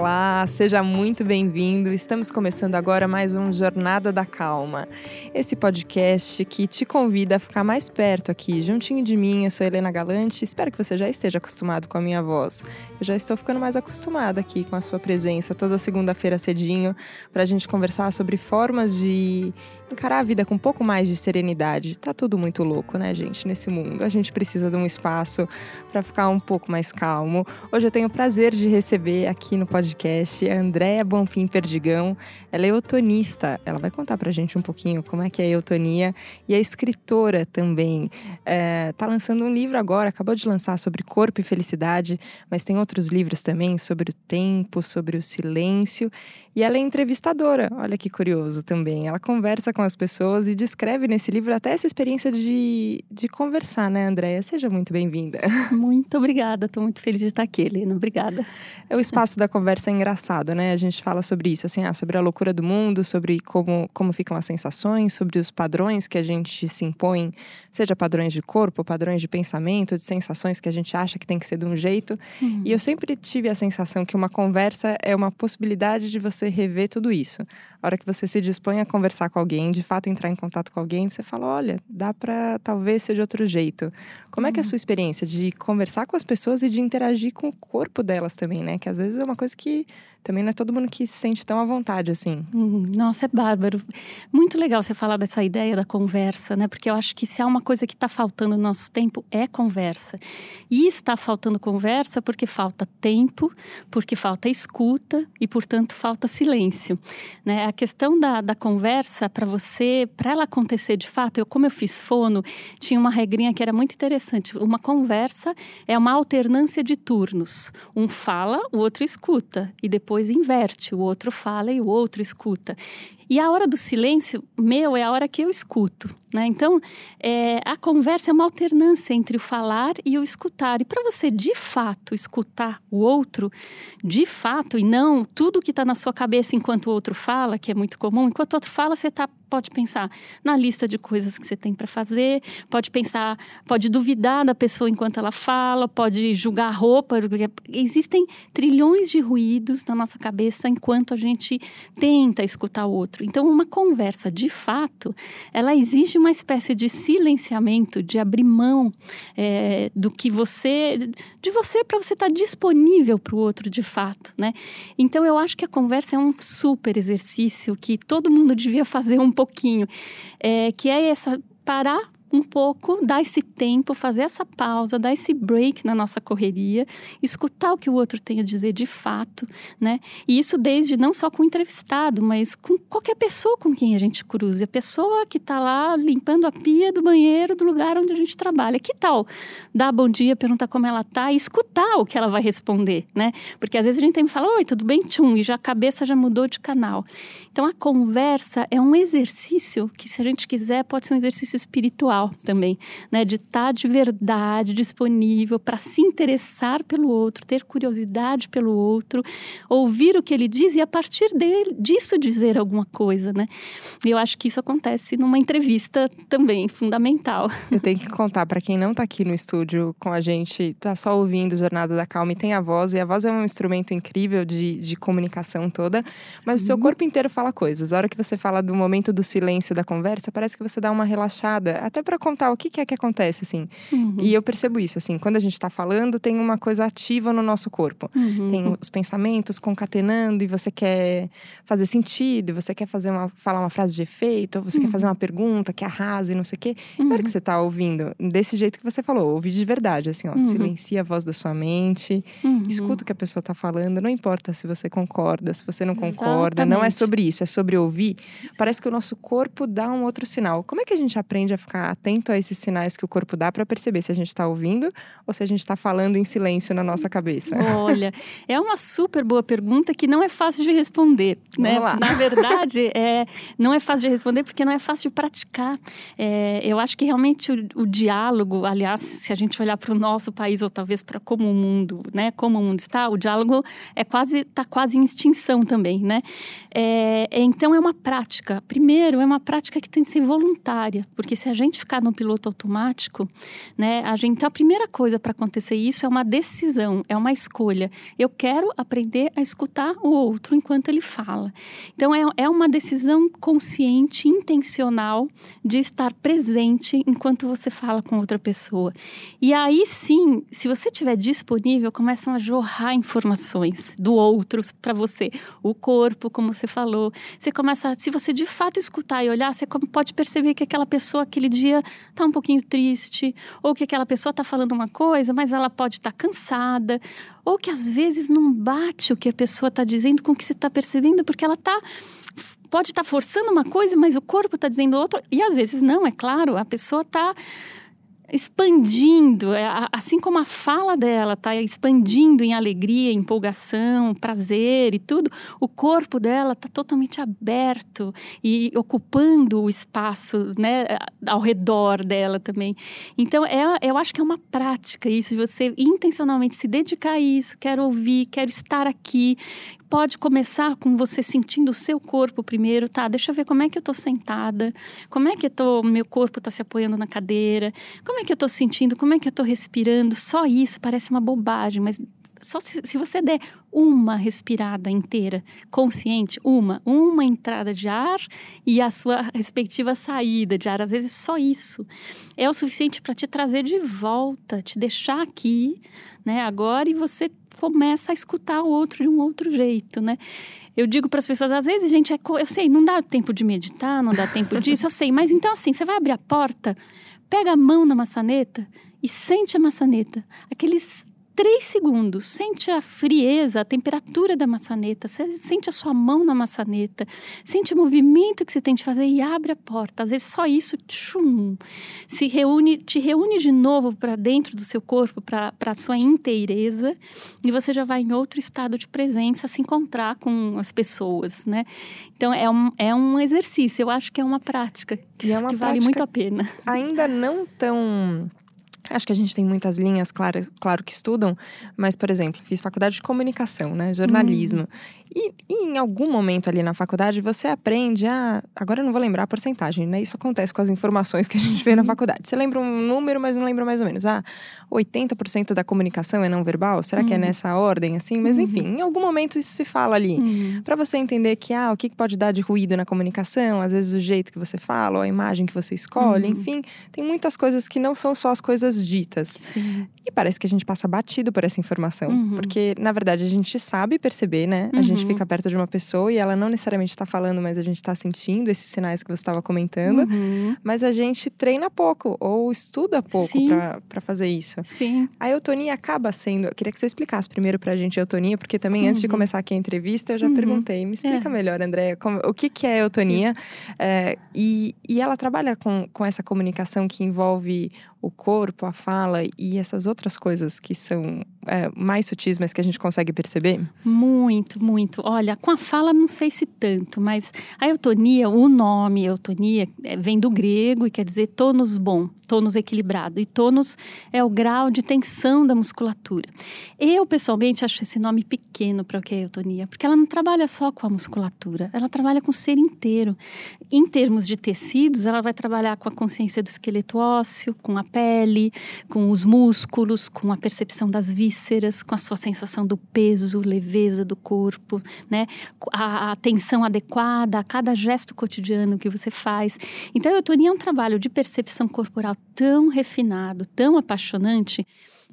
Olá, seja muito bem-vindo. Estamos começando agora mais um Jornada da Calma. Esse podcast que te convida a ficar mais perto aqui, juntinho de mim. Eu sou Helena Galante. Espero que você já esteja acostumado com a minha voz. Eu já estou ficando mais acostumada aqui com a sua presença toda segunda-feira cedinho para a gente conversar sobre formas de encarar a vida com um pouco mais de serenidade. Tá tudo muito louco, né, gente, nesse mundo. A gente precisa de um espaço para ficar um pouco mais calmo. Hoje eu tenho o prazer de receber aqui no podcast a Andréa Bonfim Perdigão. Ela é eutonista. Ela vai contar pra gente um pouquinho como é que é a eutonia e é escritora também. É, tá lançando um livro agora, acabou de lançar sobre corpo e felicidade, mas tem outros livros também sobre o tempo, sobre o silêncio. E ela é entrevistadora. Olha que curioso também. Ela conversa com com as pessoas e descreve nesse livro até essa experiência de, de conversar, né, Andréia? Seja muito bem-vinda. Muito obrigada, estou muito feliz de estar aqui, Helena. Obrigada. É o espaço da conversa é engraçado, né? A gente fala sobre isso, assim, ah, sobre a loucura do mundo, sobre como, como ficam as sensações, sobre os padrões que a gente se impõe, seja padrões de corpo, padrões de pensamento, de sensações que a gente acha que tem que ser de um jeito. Uhum. E eu sempre tive a sensação que uma conversa é uma possibilidade de você rever tudo isso. A hora que você se dispõe a conversar com alguém, de fato entrar em contato com alguém, você fala: olha, dá para talvez ser de outro jeito. Como é que é a uhum. sua experiência de conversar com as pessoas e de interagir com o corpo delas também, né? Que às vezes é uma coisa que também não é todo mundo que se sente tão à vontade assim. Uhum. Nossa, é bárbaro. Muito legal você falar dessa ideia da conversa, né? Porque eu acho que se há uma coisa que está faltando no nosso tempo é conversa. E está faltando conversa porque falta tempo, porque falta escuta e, portanto, falta silêncio. Né? A questão da, da conversa, para você, para ela acontecer de fato, eu, como eu fiz fono, tinha uma regrinha que era muito interessante. Uma conversa é uma alternância de turnos. Um fala, o outro escuta. E depois depois inverte, o outro fala e o outro escuta. E a hora do silêncio, meu, é a hora que eu escuto. Né? Então, é, a conversa é uma alternância entre o falar e o escutar. E para você, de fato, escutar o outro, de fato, e não tudo que está na sua cabeça enquanto o outro fala, que é muito comum, enquanto o outro fala, você tá, pode pensar na lista de coisas que você tem para fazer, pode pensar, pode duvidar da pessoa enquanto ela fala, pode julgar a roupa. Existem trilhões de ruídos na nossa cabeça enquanto a gente tenta escutar o outro. Então, uma conversa, de fato, ela exige uma espécie de silenciamento, de abrir mão é, do que você, de você para você estar tá disponível para o outro, de fato, né? Então, eu acho que a conversa é um super exercício que todo mundo devia fazer um pouquinho, é, que é essa parar um pouco, dar esse tempo, fazer essa pausa, dar esse break na nossa correria, escutar o que o outro tem a dizer de fato, né? E isso desde não só com o entrevistado, mas com qualquer pessoa com quem a gente cruze. A pessoa que está lá limpando a pia do banheiro do lugar onde a gente trabalha. Que tal dar bom dia, perguntar como ela tá e escutar o que ela vai responder, né? Porque às vezes a gente tem que falar, oi, tudo bem, tchum, e já a cabeça já mudou de canal. Então a conversa é um exercício que, se a gente quiser, pode ser um exercício espiritual também, né? De estar tá de verdade disponível para se interessar pelo outro, ter curiosidade pelo outro, ouvir o que ele diz e a partir dele, disso dizer alguma coisa, né? E eu acho que isso acontece numa entrevista também, fundamental. Eu tenho que contar para quem não está aqui no estúdio com a gente, está só ouvindo Jornada da Calma e tem a voz, e a voz é um instrumento incrível de, de comunicação toda, mas Sim. o seu corpo inteiro fala coisas. A hora que você fala do momento do silêncio da conversa, parece que você dá uma relaxada, até para contar o que, que é que acontece, assim. Uhum. E eu percebo isso, assim, quando a gente está falando, tem uma coisa ativa no nosso corpo. Uhum. Tem os pensamentos concatenando e você quer fazer sentido, você quer fazer uma, falar uma frase de efeito, ou você uhum. quer fazer uma pergunta que arrase, não sei o quê. Uhum. Na hora que você está ouvindo, desse jeito que você falou, ouvir de verdade, assim, ó, uhum. silencia a voz da sua mente, uhum. escuta o que a pessoa está falando, não importa se você concorda, se você não concorda, Exatamente. não é sobre isso, é sobre ouvir. Parece que o nosso corpo dá um outro sinal. Como é que a gente aprende a ficar atento a esses sinais que o corpo dá para perceber se a gente está ouvindo ou se a gente está falando em silêncio na nossa cabeça? Olha, é uma super boa pergunta que não é fácil de responder. Né? Na verdade, é, não é fácil de responder porque não é fácil de praticar. É, eu acho que realmente o, o, diálogo, aliás, se a gente olhar para o nosso país ou talvez para como o mundo, né, como o mundo está, o diálogo é quase está quase em extinção também, né? É, então é uma prática. Primeiro, é uma prática que tem que ser voluntária, porque se a gente no piloto automático, né? A gente, então, a primeira coisa para acontecer isso é uma decisão, é uma escolha. Eu quero aprender a escutar o outro enquanto ele fala. Então, é, é uma decisão consciente, intencional de estar presente enquanto você fala com outra pessoa. E aí sim, se você estiver disponível, começam a jorrar informações do outro para você. O corpo, como você falou. Você começa, se você de fato escutar e olhar, você pode perceber que aquela pessoa aquele dia está um pouquinho triste, ou que aquela pessoa está falando uma coisa, mas ela pode estar tá cansada, ou que às vezes não bate o que a pessoa está dizendo com o que você está percebendo, porque ela está pode estar tá forçando uma coisa, mas o corpo está dizendo outra, e às vezes não, é claro, a pessoa está expandindo, é, assim como a fala dela está expandindo em alegria, empolgação, prazer e tudo, o corpo dela está totalmente aberto e ocupando o espaço né, ao redor dela também. Então, é, eu acho que é uma prática isso, de você intencionalmente se dedicar a isso, quero ouvir, quero estar aqui, pode começar com você sentindo o seu corpo primeiro, tá? Deixa eu ver como é que eu tô sentada, como é que eu tô, meu corpo tá se apoiando na cadeira, como é que eu tô sentindo, como é que eu tô respirando. Só isso parece uma bobagem, mas só se, se, você der uma respirada inteira, consciente, uma, uma entrada de ar e a sua respectiva saída de ar, às vezes só isso é o suficiente para te trazer de volta, te deixar aqui, né, agora e você começa a escutar o outro de um outro jeito, né? Eu digo para as pessoas, às vezes, gente, é eu sei, não dá tempo de meditar, não dá tempo disso, eu sei, mas então assim, você vai abrir a porta, pega a mão na maçaneta e sente a maçaneta. Aqueles três segundos, sente a frieza, a temperatura da maçaneta, sente a sua mão na maçaneta, sente o movimento que você tem de fazer e abre a porta. Às vezes só isso tchum, se reúne, te reúne de novo para dentro do seu corpo, para a sua inteireza, e você já vai em outro estado de presença, se encontrar com as pessoas, né? Então é um, é um exercício, eu acho que é uma prática que, é uma que vale muito a pena. Ainda não tão Acho que a gente tem muitas linhas, claro, claro que estudam, mas, por exemplo, fiz faculdade de comunicação, né? Jornalismo. Hum. E, e, em algum momento ali na faculdade você aprende a. Agora eu não vou lembrar a porcentagem, né? Isso acontece com as informações que a gente vê na faculdade. Você lembra um número, mas não lembra mais ou menos. Ah, 80% da comunicação é não verbal? Será que é hum. nessa ordem, assim? Mas uhum. enfim, em algum momento isso se fala ali. Uhum. para você entender que, ah, o que pode dar de ruído na comunicação, às vezes o jeito que você fala, ou a imagem que você escolhe, uhum. enfim, tem muitas coisas que não são só as coisas ditas. Sim. E parece que a gente passa batido por essa informação. Uhum. Porque, na verdade, a gente sabe perceber, né? A gente gente uhum. fica perto de uma pessoa e ela não necessariamente está falando, mas a gente está sentindo esses sinais que você estava comentando. Uhum. Mas a gente treina pouco ou estuda pouco para fazer isso. Sim. A eutonia acaba sendo. Eu queria que você explicasse primeiro para a gente a eutonia, porque também antes de uhum. começar aqui a entrevista eu já uhum. perguntei. Me explica é. melhor, Andréia, o que, que é eutonia? É, e, e ela trabalha com, com essa comunicação que envolve o corpo, a fala e essas outras coisas que são é, mais sutis, mas que a gente consegue perceber? Muito, muito. Olha, com a fala não sei se tanto, mas a eutonia, o nome eutonia, é, vem do grego e quer dizer tônus bom, tônus equilibrado. E tônus é o grau de tensão da musculatura. Eu, pessoalmente, acho esse nome pequeno para o que é eutonia, porque ela não trabalha só com a musculatura, ela trabalha com o ser inteiro. Em termos de tecidos, ela vai trabalhar com a consciência do esqueleto ósseo, com a pele, com os músculos, com a percepção das vísceras, com a sua sensação do peso, leveza do corpo, né? A, a tensão adequada a cada gesto cotidiano que você faz. Então, a eutonia é um trabalho de percepção corporal tão refinado, tão apaixonante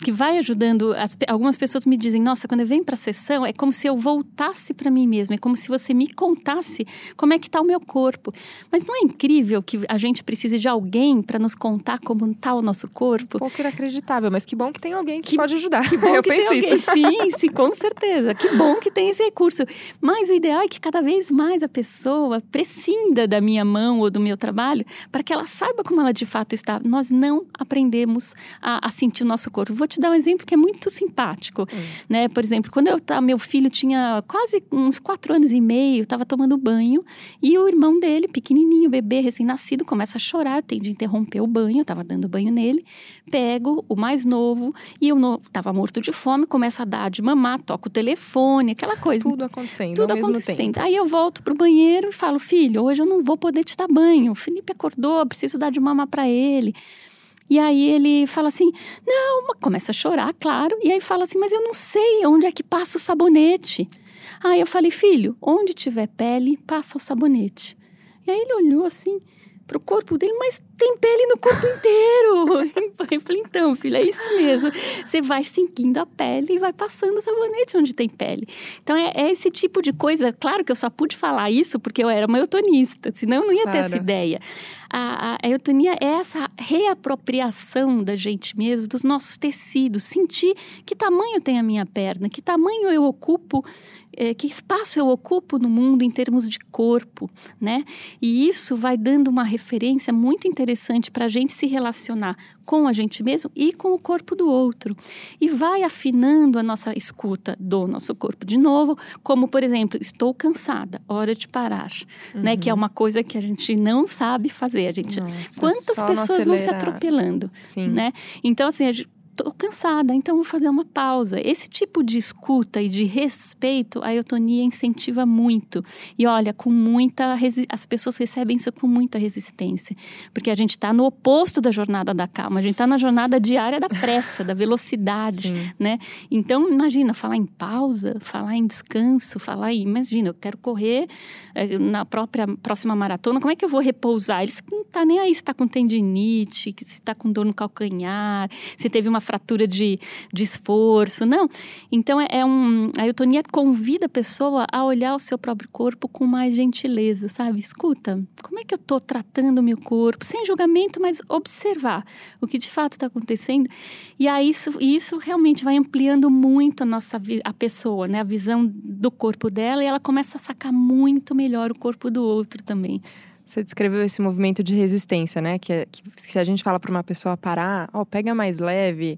que vai ajudando. As, algumas pessoas me dizem: Nossa, quando eu venho para a sessão, é como se eu voltasse para mim mesma, é como se você me contasse como é que está o meu corpo. Mas não é incrível que a gente precise de alguém para nos contar como está o nosso corpo? Pouco inacreditável, mas que bom que tem alguém que, que pode ajudar. Que bom eu que penso isso. Alguém. Sim, sim, com certeza. Que bom que tem esse recurso. Mas o ideal é que cada vez mais a pessoa prescinda da minha mão ou do meu trabalho para que ela saiba como ela de fato está. Nós não aprendemos a, a sentir o nosso corpo. Vou vou te dar um exemplo que é muito simpático, hum. né? Por exemplo, quando eu meu filho tinha quase uns quatro anos e meio, estava tomando banho e o irmão dele, pequenininho, bebê recém-nascido, começa a chorar. Tenho de interromper o banho, estava dando banho nele. Pego o mais novo e eu estava morto morto de fome, começa a dar de mamar, toca o telefone, aquela coisa. Tudo acontecendo Tudo ao mesmo acontecendo. tempo. Aí eu volto pro banheiro e falo, filho, hoje eu não vou poder te dar banho. O Felipe acordou, preciso dar de mamar para ele. E aí ele fala assim: não, começa a chorar, claro. E aí fala assim: mas eu não sei onde é que passa o sabonete. Aí eu falei: filho, onde tiver pele, passa o sabonete. E aí ele olhou assim pro corpo dele, mas tem pele no corpo inteiro. eu falei, então, filho, é isso mesmo. Você vai seguindo a pele e vai passando o sabonete onde tem pele. Então, é, é, esse tipo de coisa. Claro que eu só pude falar isso porque eu era uma eutonista, senão eu não ia claro. ter essa ideia. A, a, a eutonia é essa reapropriação da gente mesmo, dos nossos tecidos. Sentir que tamanho tem a minha perna, que tamanho eu ocupo é, que espaço eu ocupo no mundo em termos de corpo, né? E isso vai dando uma referência muito interessante para a gente se relacionar com a gente mesmo e com o corpo do outro. E vai afinando a nossa escuta do nosso corpo de novo, como, por exemplo, estou cansada, hora de parar, uhum. né? Que é uma coisa que a gente não sabe fazer. A gente, Nossa, quantas pessoas vão se atropelando, Sim. né? Então, assim, a gente, tô cansada, então vou fazer uma pausa. Esse tipo de escuta e de respeito, a eutonia incentiva muito. E olha, com muita as pessoas recebem isso com muita resistência, porque a gente está no oposto da jornada da calma, a gente está na jornada diária da pressa, da velocidade, Sim. né? Então imagina falar em pausa, falar em descanso, falar em, imagina, eu quero correr eh, na própria próxima maratona, como é que eu vou repousar? Eles não tá nem aí se está com tendinite, se está com dor no calcanhar, se teve uma fratura de, de esforço, não. Então, é, é um, a eutonia convida a pessoa a olhar o seu próprio corpo com mais gentileza, sabe? Escuta, como é que eu estou tratando o meu corpo? Sem julgamento, mas observar o que de fato está acontecendo. E aí, isso, isso realmente vai ampliando muito a nossa a pessoa, né? A visão do corpo dela e ela começa a sacar muito melhor o corpo do outro também. Você descreveu esse movimento de resistência, né? Que, é, que se a gente fala para uma pessoa parar, ó, oh, pega mais leve,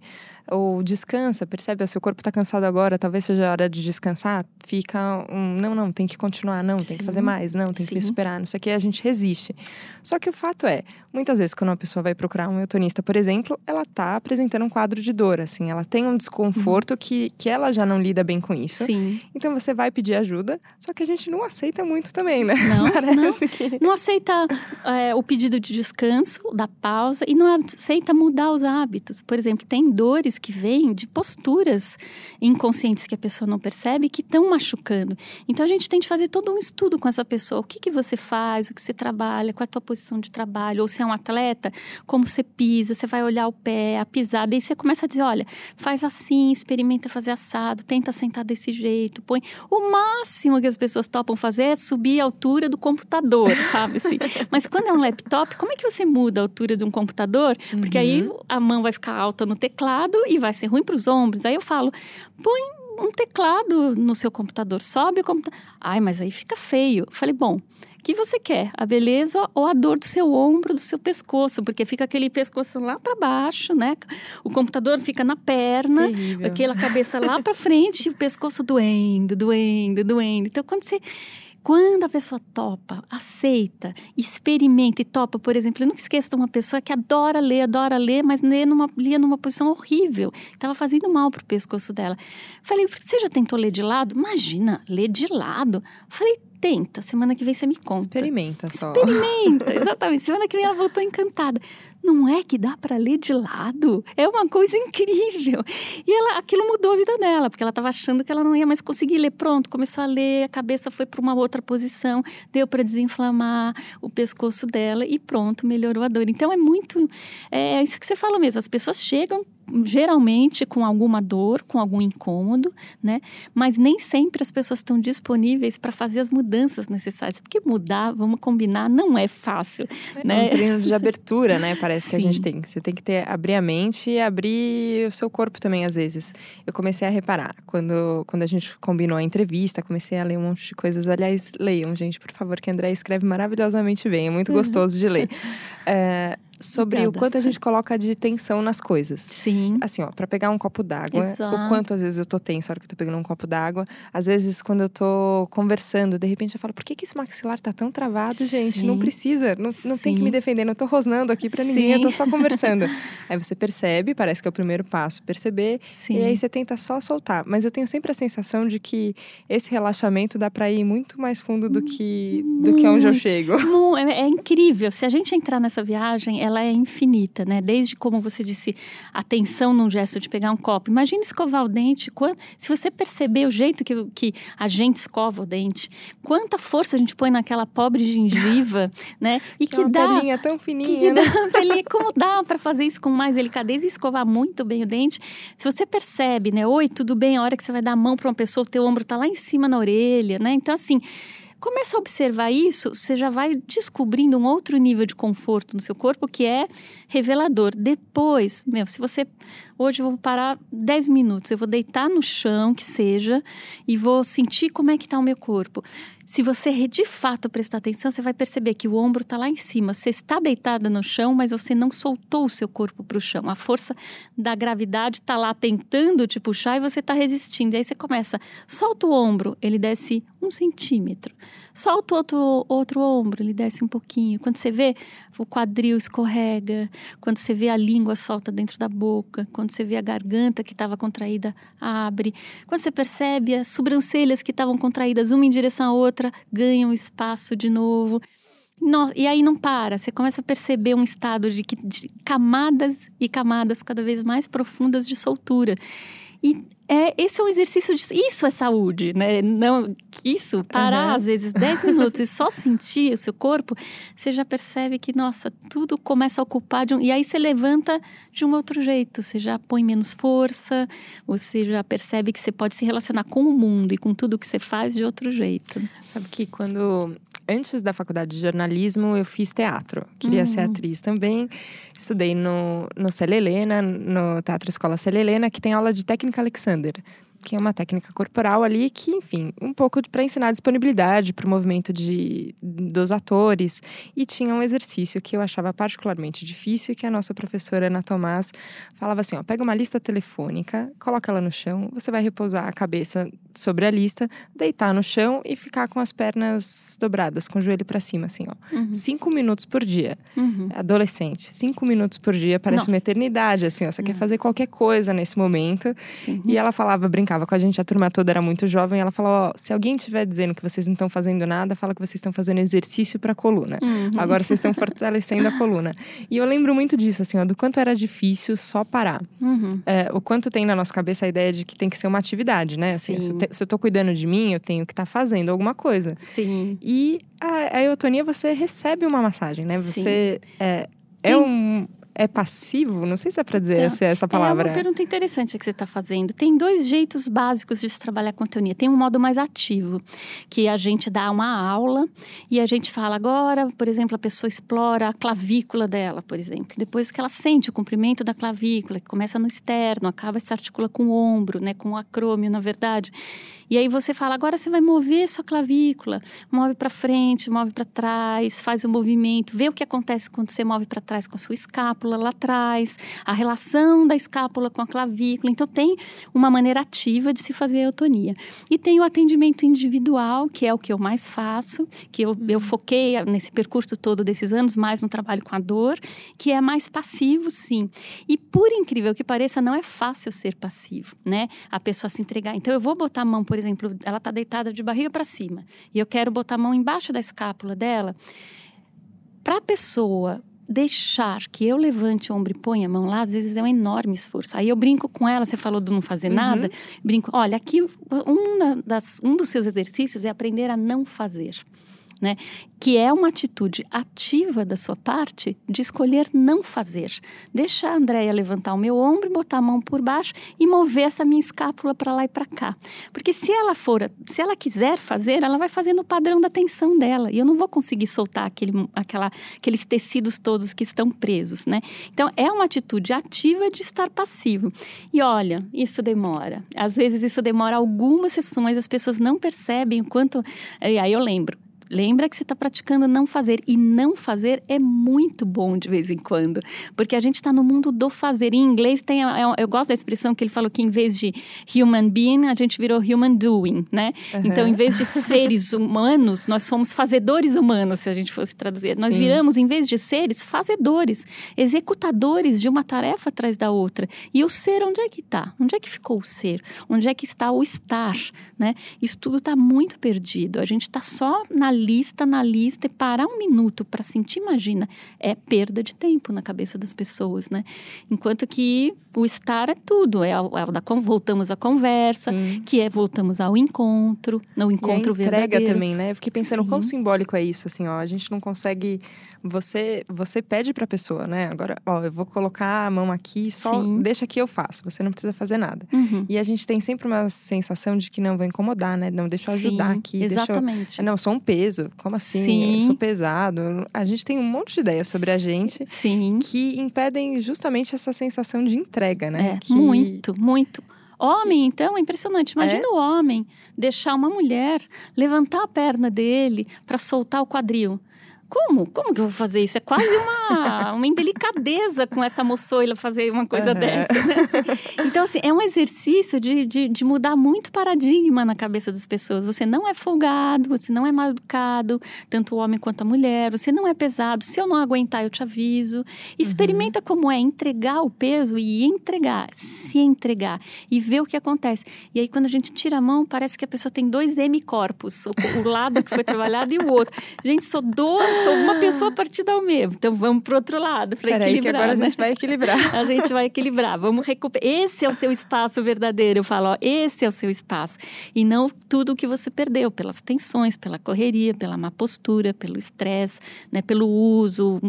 ou descansa, percebe? Se o corpo está cansado agora, talvez seja a hora de descansar. Fica um, não, não, tem que continuar, não, tem Sim. que fazer mais, não, tem Sim. que me superar, não sei o que, a gente resiste. Só que o fato é, muitas vezes quando uma pessoa vai procurar um eutonista, por exemplo, ela está apresentando um quadro de dor, assim, ela tem um desconforto uhum. que, que ela já não lida bem com isso. Sim. Então você vai pedir ajuda, só que a gente não aceita muito também, né? Não, Parece não, que... não aceita é, o pedido de descanso, da pausa, e não aceita mudar os hábitos. Por exemplo, tem dores que vêm de posturas inconscientes que a pessoa não percebe que estão machucando. Então a gente tem que fazer todo um estudo com essa pessoa. O que, que você faz, o que você trabalha, qual é a tua posição de trabalho, ou se é um atleta, como você pisa, você vai olhar o pé, a pisada, e você começa a dizer: olha, faz assim, experimenta fazer assado, tenta sentar desse jeito, põe. O máximo que as pessoas topam fazer é subir a altura do computador, sabe? Assim. Mas quando é um laptop, como é que você muda a altura de um computador? Porque Uhum. aí a mão vai ficar alta no teclado e vai ser ruim para os ombros. Aí eu falo, põe um teclado no seu computador, sobe o computador. Ai, mas aí fica feio. Falei, bom, o que você quer? A beleza ou a dor do seu ombro, do seu pescoço? Porque fica aquele pescoço lá para baixo, né? O computador fica na perna, Terrível. aquela cabeça lá para frente o pescoço doendo, doendo, doendo. Então, quando você quando a pessoa topa, aceita, experimenta e topa, por exemplo, eu nunca esqueço de uma pessoa que adora ler, adora ler, mas lê numa, lia numa posição horrível. Estava fazendo mal pro pescoço dela. Falei, você já tentou ler de lado? Imagina, ler de lado. Falei, tenta, semana que vem você me conta. Experimenta só. Experimenta, exatamente. Semana que vem ela voltou encantada. Não é que dá para ler de lado? É uma coisa incrível. E ela, aquilo mudou a vida dela, porque ela estava achando que ela não ia mais conseguir ler. Pronto, começou a ler, a cabeça foi para uma outra posição, deu para desinflamar o pescoço dela e pronto, melhorou a dor. Então é muito. É isso que você fala mesmo. As pessoas chegam geralmente com alguma dor, com algum incômodo, né? Mas nem sempre as pessoas estão disponíveis para fazer as mudanças necessárias, porque mudar, vamos combinar, não é fácil, É né? um treino de abertura, né? Parece que a gente Sim. tem. Você tem que ter, abrir a mente e abrir o seu corpo também, às vezes. Eu comecei a reparar, quando, quando a gente combinou a entrevista, comecei a ler um monte de coisas. Aliás, leiam, gente, por favor, que André escreve maravilhosamente bem, é muito gostoso de ler. É, sobre Obrigada. o quanto a gente coloca de tensão nas coisas. Sim. Assim, ó, pra pegar um copo d'água, o quanto às vezes eu tô tensa na hora que eu tô pegando um copo d'água. Às vezes, quando eu tô conversando, de repente eu falo, por que, que esse maxilar tá tão travado, gente? Não Sim. precisa, não, não tem que Sim. me defender, não tô rosnando aqui pra ninguém, eu tô Sim. só conversando. Aí você percebe, parece que é o primeiro passo, perceber. Sim. E aí você tenta só soltar. Mas eu tenho sempre a sensação de que esse relaxamento dá para ir muito mais fundo do que, do que onde eu chego. É, é, incrível. Se a gente entrar nessa viagem, ela é infinita, né? Desde como você disse, atenção num gesto de pegar um copo. Imagina escovar o dente. Quando, se você perceber o jeito que, que a gente escova o dente, quanta força a gente põe naquela pobre gengiva, né? E que, que é uma dá. Pelinha tão fininha. Que né? dá, pelinha, como dá para fazer isso com mais delicadeza e escovar muito bem o dente? Se você percebe, né? Oi, tudo bem? A hora que você vai dar a mão para uma pessoa, o teu ombro tá lá em cima na orelha, né? Então, assim Começa a observar isso, você já vai descobrindo um outro nível de conforto no seu corpo que é revelador. Depois, meu, se você hoje eu vou parar 10 minutos, eu vou deitar no chão, que seja, e vou sentir como é que está o meu corpo. Se você de fato prestar atenção, você vai perceber que o ombro está lá em cima. Você está deitada no chão, mas você não soltou o seu corpo para o chão. A força da gravidade está lá tentando te puxar e você está resistindo. E aí você começa, solta o ombro, ele desce um centímetro. Solta o outro, outro ombro, ele desce um pouquinho. Quando você vê, o quadril escorrega. Quando você vê a língua solta dentro da boca. Quando você vê a garganta que estava contraída, abre. Quando você percebe as sobrancelhas que estavam contraídas uma em direção à outra, ganham espaço de novo. e aí não para, você começa a perceber um estado de, de camadas e camadas cada vez mais profundas de soltura. E é, esse é um exercício de. Isso é saúde, né? Não, isso, parar uhum. às vezes 10 minutos e só sentir o seu corpo, você já percebe que, nossa, tudo começa a ocupar de um. E aí você levanta de um outro jeito, você já põe menos força, você já percebe que você pode se relacionar com o mundo e com tudo que você faz de outro jeito. Sabe que quando antes da faculdade de jornalismo, eu fiz teatro. Queria uhum. ser atriz também. Estudei no, no Célia Helena, no Teatro Escola Célia Helena, que tem aula de técnica Alexander que é uma técnica corporal ali que, enfim, um pouco para ensinar disponibilidade para o movimento de, dos atores. E tinha um exercício que eu achava particularmente difícil, que a nossa professora Ana Tomás falava assim: ó, pega uma lista telefônica, coloca ela no chão, você vai repousar a cabeça sobre a lista, deitar no chão e ficar com as pernas dobradas, com o joelho para cima, assim, ó. Uhum. Cinco minutos por dia. Uhum. Adolescente, cinco minutos por dia parece Nossa. uma eternidade, assim, ó. Você uhum. quer fazer qualquer coisa nesse momento. Sim. E ela falava, brincava com a gente, a turma toda era muito jovem, ela falou: ó, se alguém estiver dizendo que vocês não estão fazendo nada, fala que vocês estão fazendo exercício para a coluna. Uhum. Agora vocês estão fortalecendo a coluna. E eu lembro muito disso, assim, ó, do quanto era difícil só parar. Uhum. É, o quanto tem na nossa cabeça a ideia de que tem que ser uma atividade, né? Assim, se, se, eu tô cuidando de mim, eu tenho que estar tá fazendo alguma coisa. Sim. E a, a eutonia, você recebe uma massagem, né? Você. É, é um, é passivo? Não sei se é para dizer então, essa, palavra. É uma pergunta interessante que você está fazendo. Tem dois jeitos básicos de se trabalhar com a teonia. Tem um modo mais ativo, que a gente dá uma aula e a gente fala agora, por exemplo, a pessoa explora a clavícula dela, por exemplo. Depois que ela sente o comprimento da clavícula, que começa no externo, acaba se articula com o ombro, né, com o acrômio, na verdade. E aí você fala, agora você vai mover sua clavícula, move para frente, move para trás, faz o movimento, vê o que acontece quando você move para trás com a sua escápula lá atrás, a relação da escápula com a clavícula. Então tem uma maneira ativa de se fazer a eutonia. E tem o atendimento individual, que é o que eu mais faço, que eu, eu uhum. foquei nesse percurso todo desses anos mais no trabalho com a dor, que é mais passivo, sim. E por incrível que pareça, não é fácil ser passivo, né? A pessoa se entregar. Então eu vou botar a mão, por exemplo, ela está deitada de barriga para cima e eu quero botar a mão embaixo da escápula dela, para a pessoa deixar que eu levante o ombro e ponha a mão lá, às vezes é um enorme esforço. Aí eu brinco com ela, você falou de não fazer uhum. nada, brinco, olha, aqui um, das, um dos seus exercícios é aprender a não fazer né? Que é uma atitude ativa da sua parte de escolher não fazer. Deixar a Andréia levantar o meu ombro, botar a mão por baixo e mover essa minha escápula para lá e para cá. Porque se ela for, se ela quiser fazer, ela vai fazer no padrão da tensão dela. E eu não vou conseguir soltar aquele, aquela, aqueles tecidos todos que estão presos, né? Então, é uma atitude ativa de estar passivo. E olha, isso demora. Às vezes isso demora algumas sessões, as pessoas não percebem o quanto. E aí eu lembro, lembra que você está praticando não fazer. E não fazer é muito bom de vez em quando. Porque a gente está no mundo do fazer. Em inglês tem. Eu gosto da expressão que ele falou que em vez de human being, a gente virou human doing, né? Uhum. Então, em vez de seres humanos, nós somos fazedores humanos, se a gente fosse traduzir. Sim. Nós viramos, em vez de seres, fazedores, executadores de uma tarefa atrás da outra. E o ser, onde é que está? Onde é que ficou o ser? Onde é que está o estar? Né? Isso tudo está muito perdido. A gente está só na lista, na lista, e parar um minuto para sentir, imagina, é perda de tempo na cabeça das pessoas, né? Enquanto que o estar é tudo, é, o, é da voltamos à conversa, Sim. que é voltamos ao encontro, no encontro e a entrega verdadeiro. também, né? Eu fiquei pensando Sim. quão simbólico é isso, assim, ó, a gente não consegue você você pede para a pessoa, né? Agora, ó, eu vou colocar a mão aqui, só Sim. deixa que eu faço, você não precisa fazer nada. Uhum. E a gente tem sempre uma sensação de que não vou incomodar, né? Não, deixa eu ajudar aqui, exatamente. Eu... Não, eu sou um peso. Como assim? Sim. Eu sou pesado. A gente tem um monte de ideias sobre a gente Sim. que impedem justamente essa sensação de entrega, né? É, que... muito, muito. Homem, então, é impressionante. Imagina é? o homem deixar uma mulher levantar a perna dele para soltar o quadril. Como? Como que eu vou fazer isso? É quase uma, uma indelicadeza com essa moçoila fazer uma coisa uhum. dessa. Né? Então, assim, é um exercício de, de, de, mudar muito paradigma na cabeça das pessoas. Você não é folgado, você não é mal educado, tanto o homem quanto a mulher, você não é pesado. Se eu não aguentar, eu te aviso. Experimenta uhum. como é entregar o peso e entregar, se entregar e ver o que acontece. E aí, quando a gente tira a mão, parece que a pessoa tem dois M-corpos, o, o lado que foi trabalhado e o outro. Gente, sou dois sou uma pessoa partida ao mesmo. Então vamos pro outro lado para equilibrar. Agora né? a gente vai equilibrar. a gente vai equilibrar. Vamos recuperar. Esse é o seu espaço verdadeiro. Eu falo, ó, esse é o seu espaço. E não tudo o que você perdeu pelas tensões, pela correria, pela má postura, pelo estresse, né, pelo uso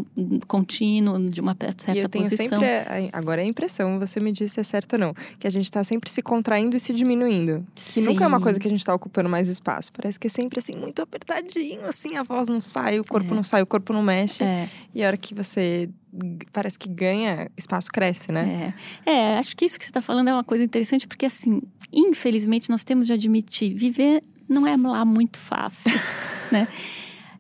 contínuo de uma certa e eu tenho posição. sempre a, agora é a impressão, você me disse se é certo ou não, que a gente está sempre se contraindo e se diminuindo. Que Sim. nunca é uma coisa que a gente está ocupando mais espaço. Parece que é sempre assim muito apertadinho, assim, a voz não sai, o corpo é. não não sai, o corpo não mexe. É. E a hora que você parece que ganha, espaço cresce, né? É, é acho que isso que você está falando é uma coisa interessante, porque assim, infelizmente nós temos de admitir, viver não é lá muito fácil, né?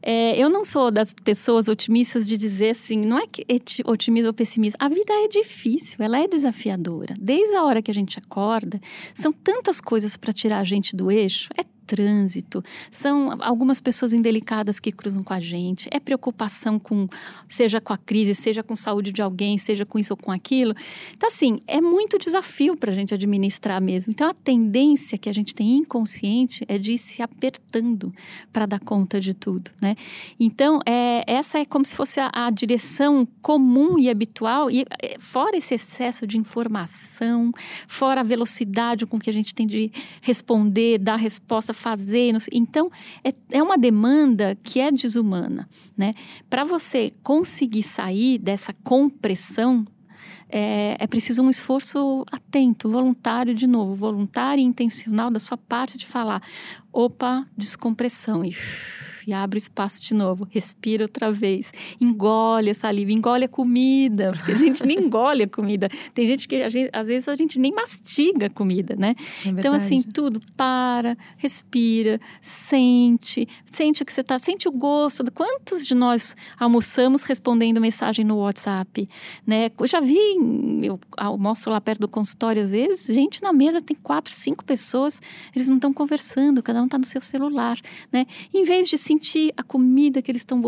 É, eu não sou das pessoas otimistas de dizer assim, não é que otimismo ou pessimismo. A vida é difícil, ela é desafiadora. Desde a hora que a gente acorda, são tantas coisas para tirar a gente do eixo. É trânsito, são algumas pessoas indelicadas que cruzam com a gente, é preocupação com, seja com a crise, seja com a saúde de alguém, seja com isso ou com aquilo. Então, assim, é muito desafio para a gente administrar mesmo. Então, a tendência que a gente tem inconsciente é de ir se apertando para dar conta de tudo, né? Então, é, essa é como se fosse a, a direção comum e habitual, e é, fora esse excesso de informação, fora a velocidade com que a gente tem de responder, dar resposta fazer. Então, é, é uma demanda que é desumana. Né? Para você conseguir sair dessa compressão, é, é, preciso um esforço atento, voluntário, de novo, voluntário e intencional da sua parte de falar: opa, descompressão. E e abre o espaço de novo, respira outra vez, engole a saliva, engole a comida, porque a gente nem engole a comida. Tem gente que gente, às vezes a gente nem mastiga a comida, né? É então assim, tudo para, respira, sente, sente o que você tá, sente o gosto. Quantos de nós almoçamos respondendo mensagem no WhatsApp, né? Eu já vi, eu almoço lá perto do consultório às vezes, gente na mesa tem quatro, cinco pessoas, eles não estão conversando, cada um está no seu celular, né? Em vez de se sentir a comida que eles estão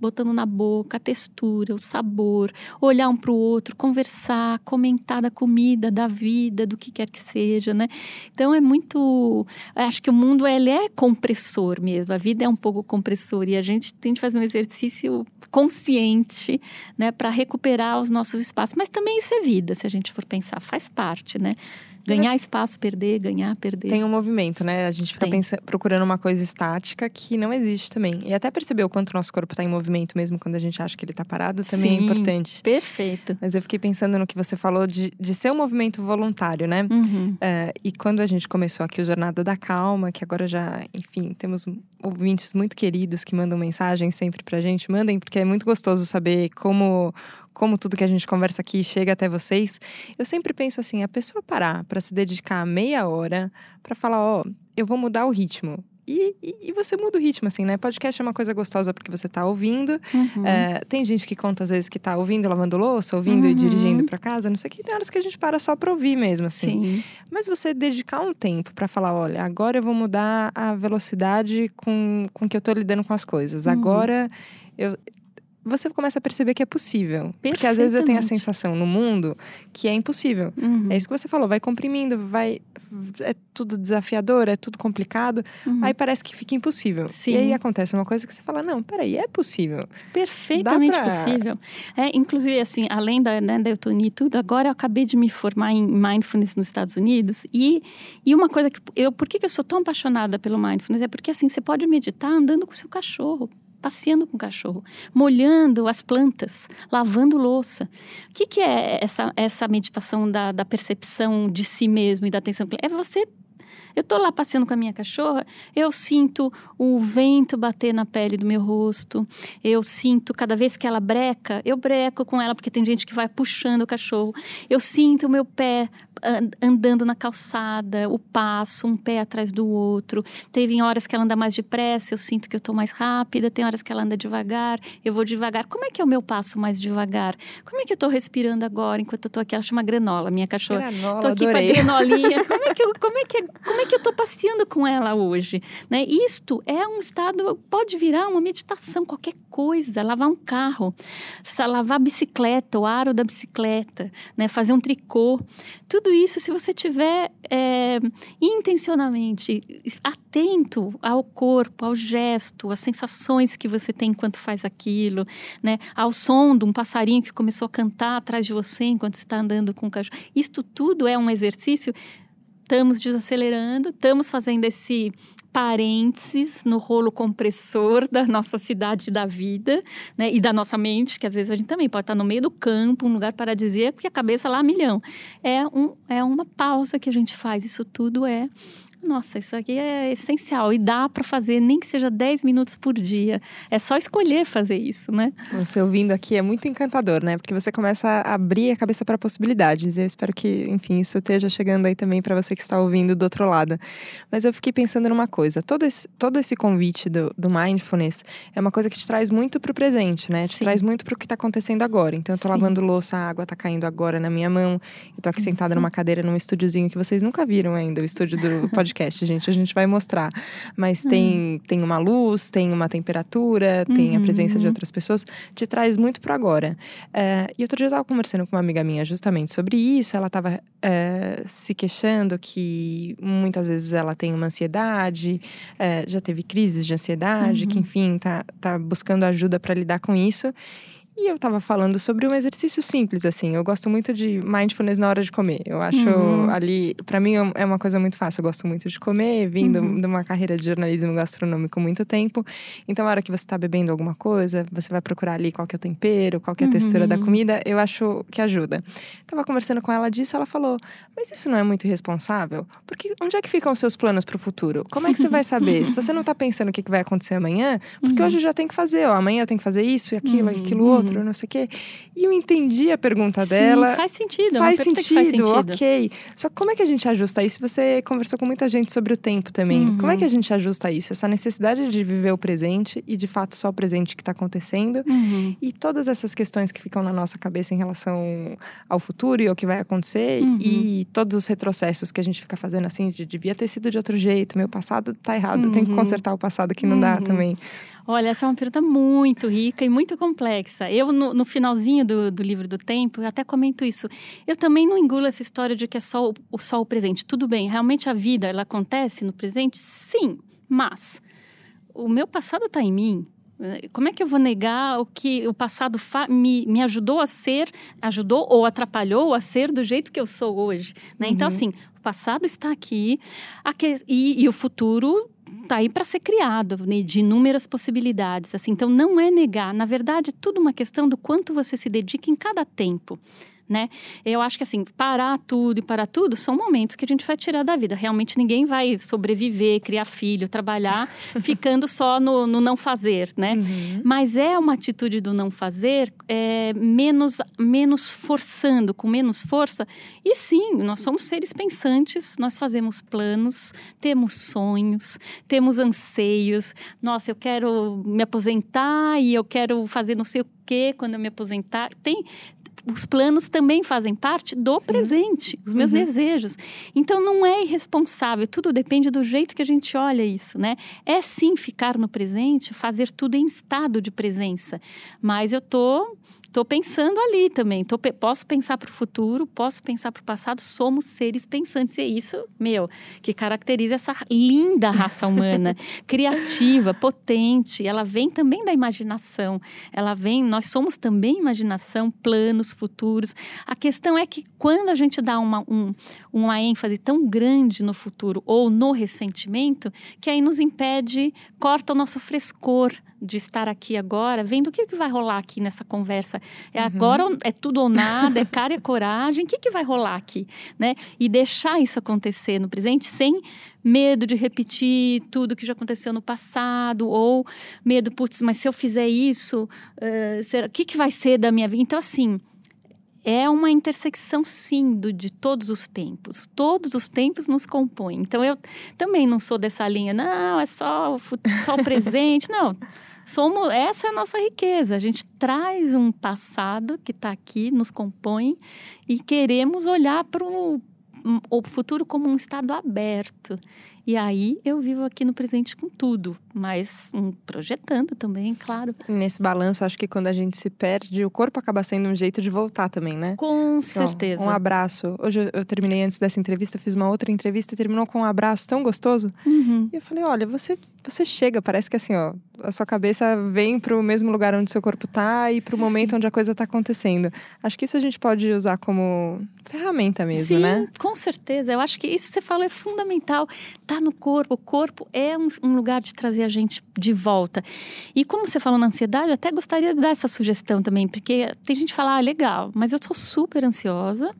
botando na boca, a textura, o sabor, olhar um para o outro, conversar, comentar da comida, da vida, do que quer que seja, né? Então é muito, acho que o mundo ele é compressor mesmo. A vida é um pouco compressor e a gente tem que fazer um exercício consciente, né, para recuperar os nossos espaços. Mas também isso é vida, se a gente for pensar, faz parte, né? Ganhar espaço, perder, ganhar, perder. Tem um movimento, né? A gente fica pensando, procurando uma coisa estática que não existe também. E até perceber o quanto o nosso corpo está em movimento, mesmo quando a gente acha que ele está parado, também é Sim, é importante. Perfeito. Mas eu fiquei pensando no que você falou de, de ser um movimento voluntário, né? Uhum. Uh, e quando a gente começou aqui o Jornada da Calma, que agora já, enfim, temos ouvintes muito queridos que mandam mensagens sempre pra gente. Mandem, porque é muito gostoso saber como como tudo que a gente conversa aqui chega até vocês, eu sempre penso assim: a pessoa parar para se dedicar meia hora para falar, ó, oh, eu vou mudar o ritmo. e, e, e, você muda o ritmo, assim, né? Podcast é uma coisa gostosa porque você tá ouvindo. Uhum. É, tem gente que conta às vezes que tá ouvindo, lavando louça, ouvindo uhum. e dirigindo para casa, não sei o que. Tem horas que a gente para só pra ouvir mesmo, assim. Sim. Mas você dedicar um tempo para falar: olha, agora eu vou mudar a velocidade com, com que eu tô lidando com as coisas. Uhum. Agora eu você começa a perceber que é possível. Porque às vezes eu tenho a sensação no mundo que é impossível. Uhum. É isso que você falou, vai comprimindo, vai é tudo desafiador, é tudo complicado, uhum. aí parece que fica impossível. Sim. E aí acontece uma coisa que você fala, não, peraí, é possível. Perfeitamente pra... possível. É, inclusive, assim, além da, né, da eu e tudo, agora eu acabei de me formar em Mindfulness nos Estados Unidos e, e uma coisa que eu, por que eu sou tão apaixonada pelo Mindfulness? É porque, assim, você pode meditar andando com o seu cachorro passeando com o cachorro, molhando as plantas, lavando louça. O que, que é essa, essa meditação da, da percepção de si mesmo e da atenção? É você eu tô lá passeando com a minha cachorra, eu sinto o vento bater na pele do meu rosto, eu sinto cada vez que ela breca, eu breco com ela porque tem gente que vai puxando o cachorro. Eu sinto o meu pé andando na calçada, o passo, um pé atrás do outro. Teve horas que ela anda mais depressa, eu sinto que eu estou mais rápida. Tem horas que ela anda devagar, eu vou devagar. Como é que é o meu passo mais devagar? Como é que eu estou respirando agora enquanto eu estou aqui? Ela chama granola, minha cachorra. Granola, tô aqui adorei. com a granolinha. Como é que eu, como é que, como é que eu tô passeando com ela hoje? Né? Isto é um estado, pode virar uma meditação, qualquer coisa. Lavar um carro, lavar a bicicleta, o aro da bicicleta, né? fazer um tricô. Tudo isso, se você tiver é, intencionalmente atento ao corpo, ao gesto, às sensações que você tem enquanto faz aquilo, né? ao som de um passarinho que começou a cantar atrás de você enquanto você está andando com o cachorro. Isto tudo é um exercício estamos desacelerando, estamos fazendo esse parênteses no rolo compressor da nossa cidade da vida, né? E da nossa mente, que às vezes a gente também pode estar no meio do campo, um lugar paradisíaco e a cabeça lá a milhão. É, um, é uma pausa que a gente faz. Isso tudo é nossa, isso aqui é essencial e dá para fazer nem que seja 10 minutos por dia. É só escolher fazer isso, né? Você ouvindo aqui é muito encantador, né? Porque você começa a abrir a cabeça para possibilidades. Eu espero que, enfim, isso esteja chegando aí também para você que está ouvindo do outro lado. Mas eu fiquei pensando numa coisa: todo esse, todo esse convite do, do mindfulness é uma coisa que te traz muito para o presente, né? Te Sim. traz muito para o que está acontecendo agora. Então, eu Sim. lavando louça, a água está caindo agora na minha mão. Eu tô aqui sentada Sim. numa cadeira num estúdiozinho que vocês nunca viram ainda, o estúdio do podcast podcast, gente. A gente vai mostrar. Mas tem, tem uma luz, tem uma temperatura, tem uhum. a presença de outras pessoas. Te traz muito pro agora. É, e outro dia eu estava conversando com uma amiga minha justamente sobre isso. Ela estava é, se queixando que muitas vezes ela tem uma ansiedade, é, já teve crises de ansiedade, uhum. que enfim, tá, tá buscando ajuda para lidar com isso. E eu tava falando sobre um exercício simples, assim. Eu gosto muito de mindfulness na hora de comer. Eu acho uhum. ali, para mim é uma coisa muito fácil. Eu gosto muito de comer, vindo uhum. de uma carreira de jornalismo gastronômico muito tempo. Então, a hora que você tá bebendo alguma coisa, você vai procurar ali qual que é o tempero, qual que é a uhum. textura da uhum. comida. Eu acho que ajuda. Tava conversando com ela disso, ela falou: Mas isso não é muito irresponsável? Porque onde é que ficam os seus planos para o futuro? Como é que você vai saber? Se você não tá pensando o que, que vai acontecer amanhã, porque uhum. hoje eu já tenho que fazer, ó, amanhã eu tenho que fazer isso e aquilo, e aquilo outro outro, uhum. não sei o quê. E eu entendi a pergunta Sim, dela. Faz sentido, faz sentido, faz sentido, ok. Só como é que a gente ajusta isso? Você conversou com muita gente sobre o tempo também. Uhum. Como é que a gente ajusta isso? Essa necessidade de viver o presente e de fato só o presente que está acontecendo. Uhum. E todas essas questões que ficam na nossa cabeça em relação ao futuro e ao que vai acontecer. Uhum. E todos os retrocessos que a gente fica fazendo assim, de devia ter sido de outro jeito, meu passado tá errado, eu tenho que uhum. consertar o passado que não dá uhum. também. Olha, essa é uma pergunta muito rica e muito complexa. Eu, no, no finalzinho do, do, livro do tempo, eu até comento isso. Eu também não engulo essa história de que é só o, o, só o presente. Tudo bem, realmente a vida, ela acontece no presente? Sim, mas o meu passado está em mim. Como é que eu vou negar o que o passado me, me ajudou a ser, ajudou ou atrapalhou a ser do jeito que eu sou hoje? Né? Então, uhum. Então, assim, o passado está aqui e, e o futuro está aí para ser criado, né, de inúmeras possibilidades. Assim, então, não é negar. Na verdade, é tudo uma questão do quanto você se dedica em cada tempo. Né? Eu acho que assim, parar tudo e parar tudo são momentos que a gente vai tirar da vida. Realmente ninguém vai sobreviver, criar filho, trabalhar, ficando só no, no, não fazer, né? Uhum. Mas é uma atitude do não fazer é, menos, menos forçando, com menos força. E sim, nós somos seres pensantes, nós fazemos planos, temos sonhos, temos anseios. Nossa, eu quero me aposentar e eu quero fazer não sei o quê quando eu me aposentar. Tem, os planos também fazem parte do Sim. presente, os meus uhum. desejos. Então não é irresponsável, tudo depende do jeito que a gente olha isso, né? É sim ficar no presente, fazer tudo em estado de presença, mas eu tô Estou pensando ali também. Tô, posso pensar para o futuro, posso pensar para o passado. Somos seres pensantes. E é isso, meu, que caracteriza essa linda raça humana, criativa, potente. Ela vem também da imaginação. Ela vem, nós somos também imaginação, planos, futuros. A questão é que quando a gente dá uma, um, uma ênfase tão grande no futuro ou no ressentimento, que aí nos impede, corta o nosso frescor de estar aqui agora, vendo o que, que vai rolar aqui nessa conversa. É uhum. agora, é tudo ou nada, é cara e coragem, o que, que vai rolar aqui? Né? E deixar isso acontecer no presente sem medo de repetir tudo que já aconteceu no passado, ou medo, putz, mas se eu fizer isso, uh, será, o que, que vai ser da minha vida? Então, assim, é uma intersecção, sim, do, de todos os tempos. Todos os tempos nos compõem. Então, eu também não sou dessa linha, não, é só o, só o presente. não, somos essa é a nossa riqueza. A gente traz um passado que está aqui, nos compõe e queremos olhar para o futuro como um estado aberto. E aí eu vivo aqui no presente com tudo, mas um, projetando também, claro. Nesse balanço, acho que quando a gente se perde, o corpo acaba sendo um jeito de voltar também, né? Com então, certeza. Um abraço. Hoje eu terminei antes dessa entrevista, fiz uma outra entrevista e terminou com um abraço tão gostoso. Uhum. E eu falei: olha, você, você chega, parece que assim, ó, a sua cabeça vem para o mesmo lugar onde seu corpo tá e para o momento onde a coisa está acontecendo. Acho que isso a gente pode usar como ferramenta mesmo, Sim, né? Com certeza. Eu acho que isso que você falou é fundamental está no corpo. O corpo é um, um, lugar de trazer a gente de volta. E como você falou na ansiedade, eu até gostaria de dar essa sugestão também, porque tem gente que fala, ah, legal, mas eu sou super ansiosa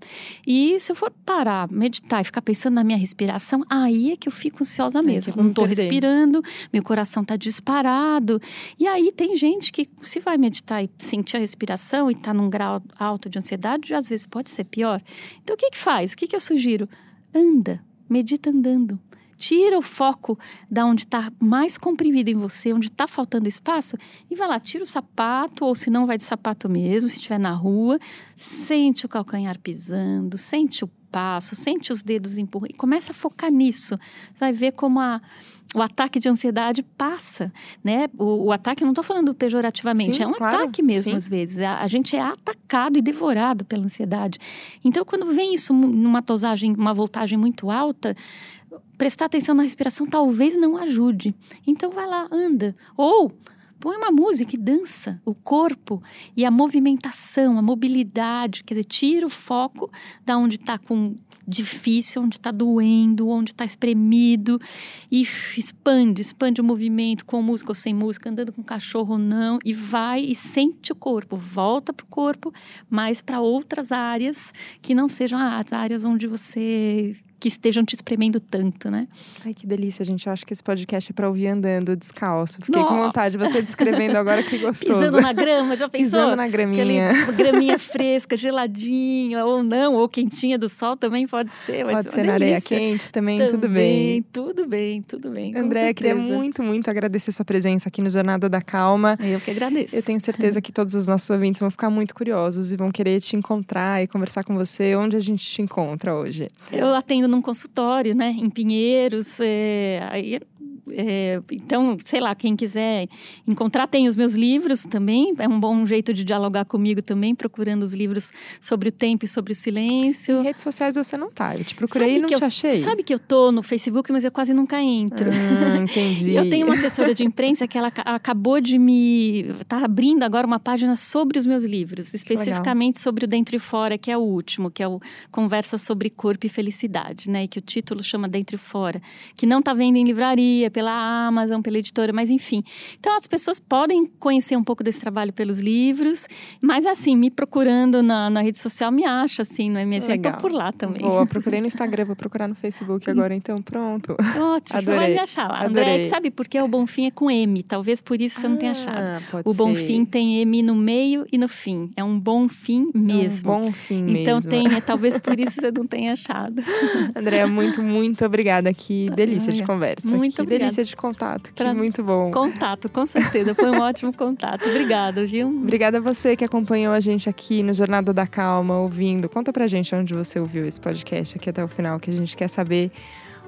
e se eu for parar, meditar e ficar pensando na minha respiração, aí é que eu fico ansiosa mesmo. Eu não estou respirando, meu coração está disparado. E aí tem gente que, se vai meditar e sentir a respiração e está num grau alto de ansiedade, às vezes pode ser pior. Então o que que faz? O que que eu sugiro? Anda, medita andando tira o foco da onde está mais comprimido em você, onde está faltando espaço, e vai lá, tira o sapato, ou se não, vai de sapato mesmo, se estiver na rua, sente o calcanhar pisando, sente o passo, sente os dedos empurrando, e começa a focar nisso. Você vai ver como a o ataque de ansiedade passa, né? O, o ataque, não estou falando pejorativamente, sim, é um claro, ataque mesmo sim. às vezes. A, a, gente é atacado e devorado pela ansiedade. Então, quando vem isso numa dosagem, uma voltagem muito alta, prestar atenção na respiração talvez não ajude. Então vai lá, anda. Ou põe uma música e dança o corpo e a movimentação, a mobilidade, quer dizer, tira o foco da onde está com difícil, onde está doendo, onde está espremido. E expande, expande o movimento com música ou sem música, andando com cachorro ou não e vai e sente o corpo, volta para o corpo, mas para outras áreas que não sejam as áreas onde você que estejam te espremendo tanto, né? Ai, que delícia, gente. Eu acho que esse podcast é pra ouvir andando descalço. Fiquei Nossa. com vontade, você descrevendo agora que gostoso. Pisando na grama, já pensou? Pisando na graminha. Aquele graminha fresca, geladinha, ou não, ou quentinha do sol também pode ser. Pode ser, ser na areia quente também, também, tudo bem. Tudo bem, tudo bem. André, queria muito, muito agradecer sua presença aqui no Jornada da Calma. Eu que agradeço. Eu tenho certeza que todos os nossos ouvintes vão ficar muito curiosos e vão querer te encontrar e conversar com você. Onde a gente te encontra hoje? Eu atendo num consultório, né, em Pinheiros. É, aí é, então, sei lá, quem quiser encontrar, tem os meus livros também. É um bom jeito de dialogar comigo também, procurando os livros sobre o tempo e sobre o silêncio. Em redes sociais você não tá. Eu te procurei sabe e não te eu, achei. Sabe que eu tô no Facebook, mas eu quase nunca entro. Ah, entendi. eu tenho uma assessora de imprensa que ela acabou de me. tá abrindo agora uma página sobre os meus livros, especificamente sobre o Dentro e Fora, que é o último, que é o Conversa sobre Corpo e Felicidade, né? E que o título chama Dentro e Fora, que não tá vendo em livraria pela Amazon, pela editora, mas enfim. Então as pessoas podem conhecer um pouco desse trabalho pelos livros, mas assim, me procurando na, na rede social, me acha assim, no MS, Legal. eu tô por lá também. Boa, procurei no Instagram, vou procurar no Facebook agora, então pronto. Ótimo, você vai Adorei. me achar lá. Adorei. André, sabe por que o Bonfim é com M? Talvez por isso você não tenha achado. Ah, pode O. Bonfim tem M no meio e no fim. É um bom fim mesmo. É um bom fim Então mesmo. tem, é, talvez por isso você não tenha achado. Andréa, muito, muito obrigada. Que delícia de Olha, conversa. muito que obrigada. Delícia de contato. Que Pra- muito bom. Contato, com certeza. Foi um ótimo contato. Obrigada, viu? Obrigada a você que acompanhou a gente aqui no Jornada da Calma, ouvindo. Conta pra gente onde você ouviu esse podcast aqui até o final, que a gente quer saber.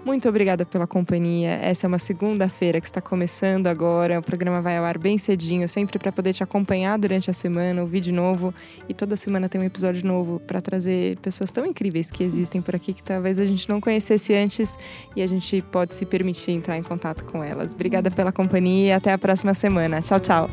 Muito obrigada pela companhia. Essa é uma segunda-feira que está começando agora. O programa vai ao ar bem cedinho, sempre para poder te acompanhar durante a semana, ouvir de novo. E toda semana tem um episódio novo para trazer pessoas tão incríveis que existem por aqui que talvez a gente não conhecesse antes e a gente pode se permitir entrar em contato com elas. Obrigada pela companhia e até a próxima semana. Tchau, tchau.